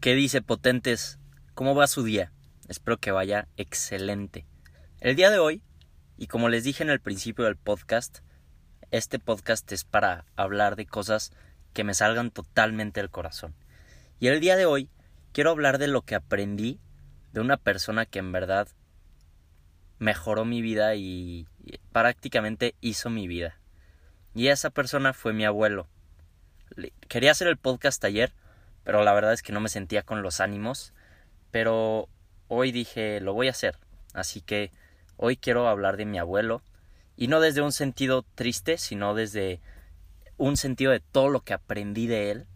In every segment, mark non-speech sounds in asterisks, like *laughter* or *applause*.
¿Qué dice Potentes? ¿Cómo va su día? Espero que vaya excelente. El día de hoy, y como les dije en el principio del podcast, este podcast es para hablar de cosas que me salgan totalmente del corazón. Y el día de hoy quiero hablar de lo que aprendí de una persona que en verdad mejoró mi vida y, prácticamente hizo mi vida. Y esa persona fue mi abuelo. Quería hacer el podcast ayer, pero la verdad es que no me sentía con los ánimos. Pero hoy dije, lo voy a hacer. Así que hoy quiero hablar de mi abuelo. Y no desde un sentido triste, sino desde un sentido de todo lo que aprendí de él.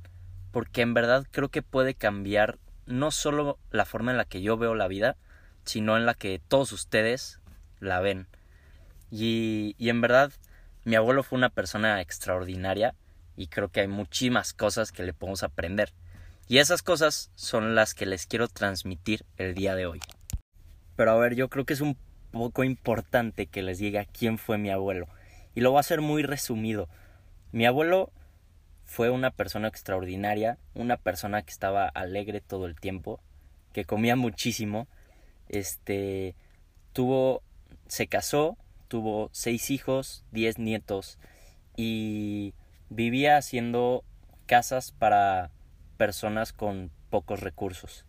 Porque en verdad creo que puede cambiar no solo la forma en la que yo veo la vida, sino en la que todos ustedes la ven. Y, en verdad, mi abuelo fue una persona extraordinaria y creo que hay muchísimas cosas que le podemos aprender. Y esas cosas son las que les quiero transmitir el día de hoy. Pero a ver, yo creo que es un poco importante que les diga quién fue mi abuelo. Y lo voy a hacer muy resumido. Mi abuelo fue una persona extraordinaria, una persona que estaba alegre todo el tiempo, que comía muchísimo, este, tuvo, se casó, tuvo seis hijos, diez nietos y vivía haciendo casas para personas con pocos recursos.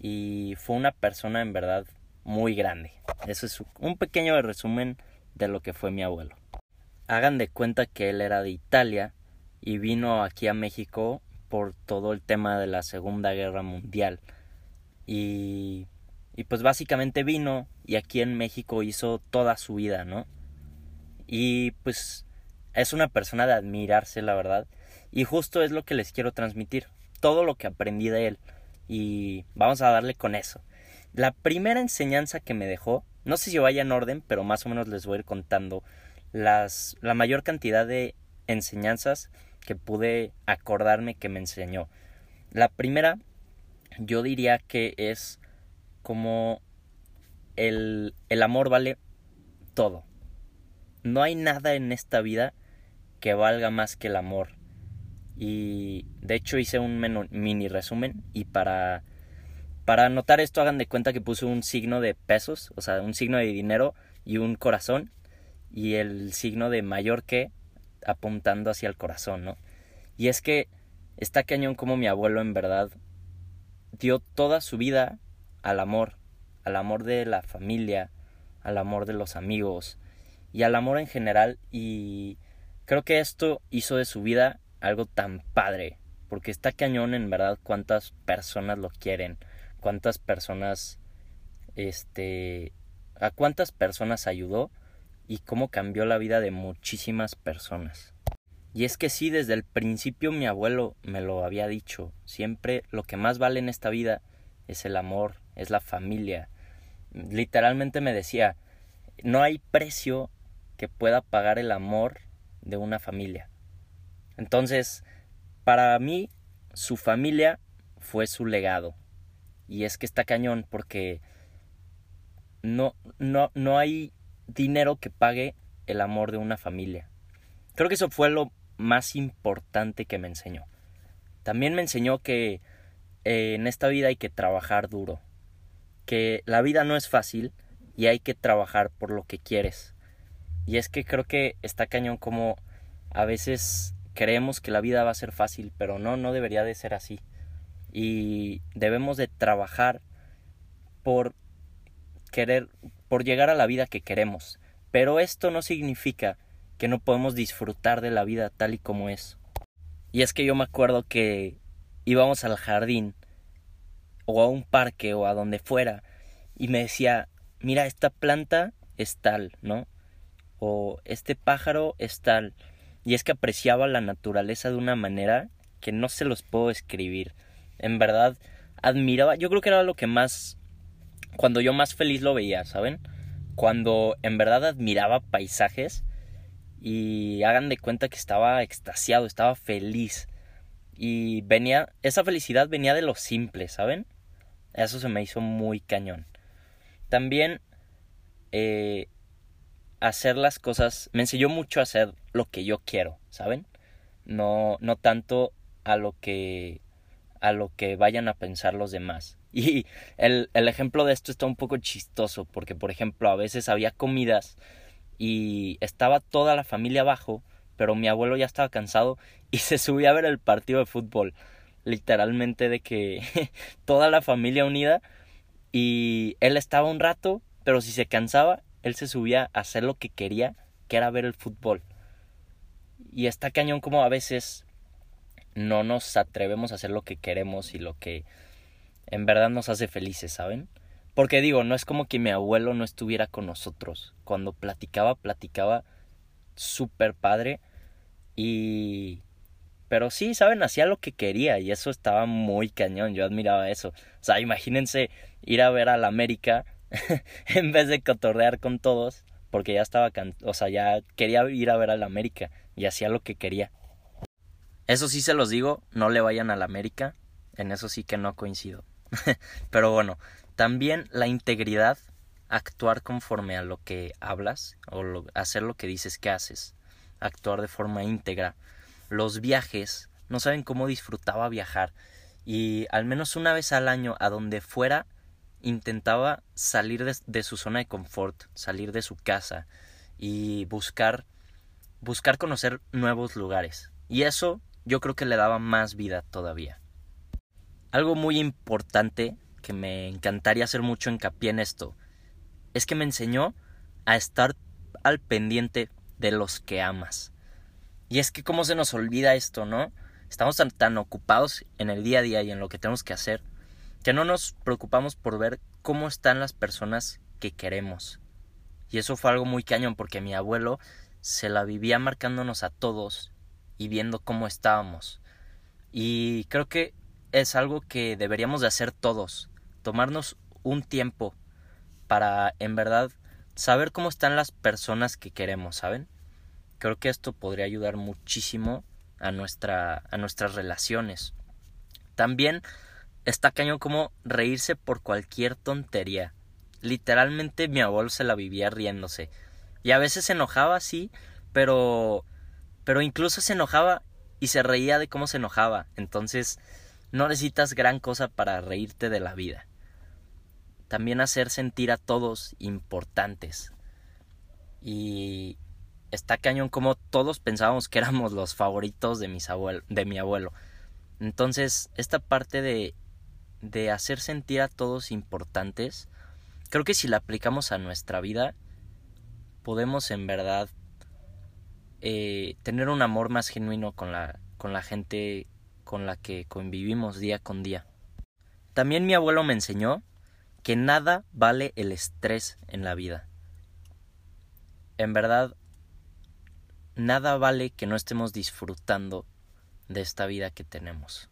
Y fue una persona en verdad muy grande. Eso es un pequeño resumen de lo que fue mi abuelo. Hagan de cuenta que él era de Italia y vino aquí a México por todo el tema de la Segunda Guerra Mundial. Y, y pues básicamente vino y aquí en México hizo toda su vida, ¿no? Y pues es una persona de admirarse, la verdad. Y justo es lo que les quiero transmitir todo lo que aprendí de él y vamos a darle con eso. La primera enseñanza que me dejó, no sé si vaya en orden, pero más o menos les voy a ir contando las, la mayor cantidad de enseñanzas que pude acordarme que me enseñó. La primera, yo diría que es como el, el amor vale todo. No hay nada en esta vida que valga más que el amor. Y de hecho hice un mini resumen y para, para anotar esto hagan de cuenta que puse un signo de pesos, o sea, un signo de dinero y un corazón y el signo de mayor que apuntando hacia el corazón, ¿no? Y es que está cañón como mi abuelo en verdad dio toda su vida al amor, al amor de la familia, al amor de los amigos y al amor en general y creo que esto hizo de su vida algo tan padre. Porque está cañón en verdad cuántas personas lo quieren. Cuántas personas. Este. A cuántas personas ayudó. Y cómo cambió la vida de muchísimas personas. Y es que sí, desde el principio mi abuelo me lo había dicho. Siempre lo que más vale en esta vida es el amor, es la familia. Literalmente me decía, no hay precio que pueda pagar el amor de una familia. Entonces, para mí, su familia fue su legado. Y es que está cañón porque no, no, no hay dinero que pague el amor de una familia. Creo que eso fue lo más importante que me enseñó. También me enseñó que eh, en esta vida hay que trabajar duro, que la vida no es fácil y hay que trabajar por lo que quieres. Y es que creo que está cañón como a veces creemos que la vida va a ser fácil, pero no, no debería de ser así. Y debemos de trabajar por querer, por llegar a la vida que queremos. Pero esto no significa que no podemos disfrutar de la vida tal y como es. Y es que yo me acuerdo que íbamos al jardín o a un parque o a donde fuera y me decía, mira, esta planta es tal, ¿no? O este pájaro es tal y es que apreciaba la naturaleza de una manera que no se los puedo escribir. En verdad, admiraba, yo creo que era lo que más, cuando yo más feliz lo veía, ¿saben? Cuando en verdad admiraba paisajes y hagan de cuenta que estaba extasiado, estaba feliz. Y venía, esa felicidad venía de lo simple, ¿saben? Eso se me hizo muy cañón. También eh, hacer las cosas, me enseñó mucho a hacer lo que yo quiero, ¿saben? No, no tanto a lo que a lo que vayan a pensar los demás. *laughs* Y el, el ejemplo de esto está un poco chistoso, porque por ejemplo a veces había comidas y estaba toda la familia abajo, pero mi abuelo ya estaba cansado y *laughs* se subía a ver el partido de fútbol, literalmente de que *laughs* toda la familia unida y él estaba un rato, pero si se cansaba, él se subía a hacer lo que quería, que era ver el fútbol. Y está cañón como a veces no nos atrevemos a hacer lo que queremos y lo que en verdad nos hace felices, ¿saben? Porque digo, no es como que mi abuelo no estuviera con nosotros. Cuando platicaba, platicaba súper padre. Y... Pero sí, ¿saben? Hacía lo que quería y eso estaba muy cañón. Yo admiraba eso. O sea, imagínense ir a ver al América *laughs* en vez de cotorrear con todos. Porque ya estaba... O sea, ya quería ir a ver al América y hacía lo que quería. Eso sí se los digo, no le vayan al América. En eso sí que no coincido. *laughs* Pero bueno, también la integridad, actuar conforme a lo que hablas o hacer lo que dices que haces, actuar de forma íntegra. Los viajes, no saben cómo disfrutaba viajar y al menos una vez al año a donde fuera intentaba salir de, su zona de confort, salir de su casa y buscar buscar conocer nuevos lugares. Y eso yo creo que le daba más vida todavía. Algo muy importante que me encantaría hacer mucho hincapié en esto es que me enseñó a estar al pendiente de los que amas. Y es que cómo se nos olvida esto, ¿no? Estamos tan ocupados en el día a día y en lo que tenemos que hacer que no nos preocupamos por ver cómo están las personas que queremos. Y eso fue algo muy cañón porque mi abuelo se la vivía marcándonos a todos y viendo cómo estábamos. Y creo que es algo que deberíamos de hacer todos, tomarnos un tiempo para en verdad saber cómo están las personas que queremos, ¿saben? Creo que esto podría ayudar muchísimo a nuestra a nuestras relaciones. También está cañón como reírse por cualquier tontería. Literalmente mi abuelo se la vivía riéndose. Y a veces se enojaba, sí, pero pero incluso se enojaba y se reía de cómo se enojaba. Entonces, no necesitas gran cosa para reírte de la vida. También hacer sentir a todos importantes. Y está cañón como todos pensábamos que éramos los favoritos de, mis de mi abuelo. Entonces, esta parte de, de hacer sentir a todos importantes, creo que si la aplicamos a nuestra vida, podemos en verdad eh, tener un amor más genuino con la, con la gente con la que convivimos día con día. También mi abuelo me enseñó que nada vale el estrés en la vida. En verdad, nada vale que no estemos disfrutando de esta vida que tenemos.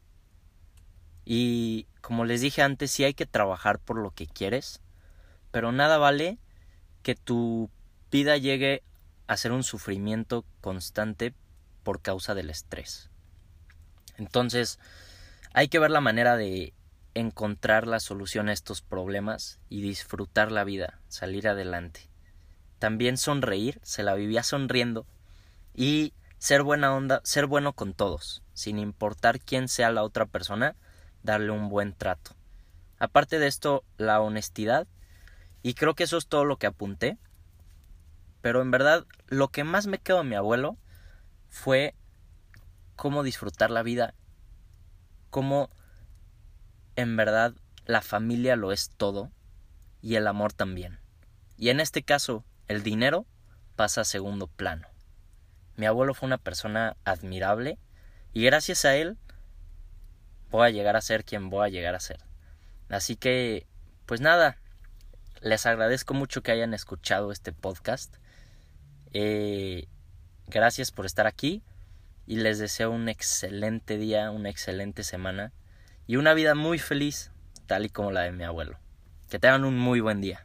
Y como les dije antes, sí hay que trabajar por lo que quieres, pero nada vale que tu vida llegue a ser un sufrimiento constante por causa del estrés. Entonces, hay que ver la manera de encontrar la solución a estos problemas y disfrutar la vida, salir adelante. También sonreír, se la vivía sonriendo y ser buena onda, ser bueno con todos, sin importar quién sea la otra persona, darle un buen trato. Aparte de esto, la honestidad, y creo que eso es todo lo que apunté, pero en verdad lo que más me quedó de mi abuelo fue cómo disfrutar la vida, cómo en verdad la familia lo es todo y el amor también. Y en este caso, el dinero pasa a segundo plano. Mi abuelo fue una persona admirable y gracias a él voy a llegar a ser quien voy a llegar a ser. Así que, pues nada, les agradezco mucho que hayan escuchado este podcast. Eh, gracias por estar aquí y les deseo un excelente día, una excelente semana y una vida muy feliz, tal y como la de mi abuelo. Que tengan un muy buen día.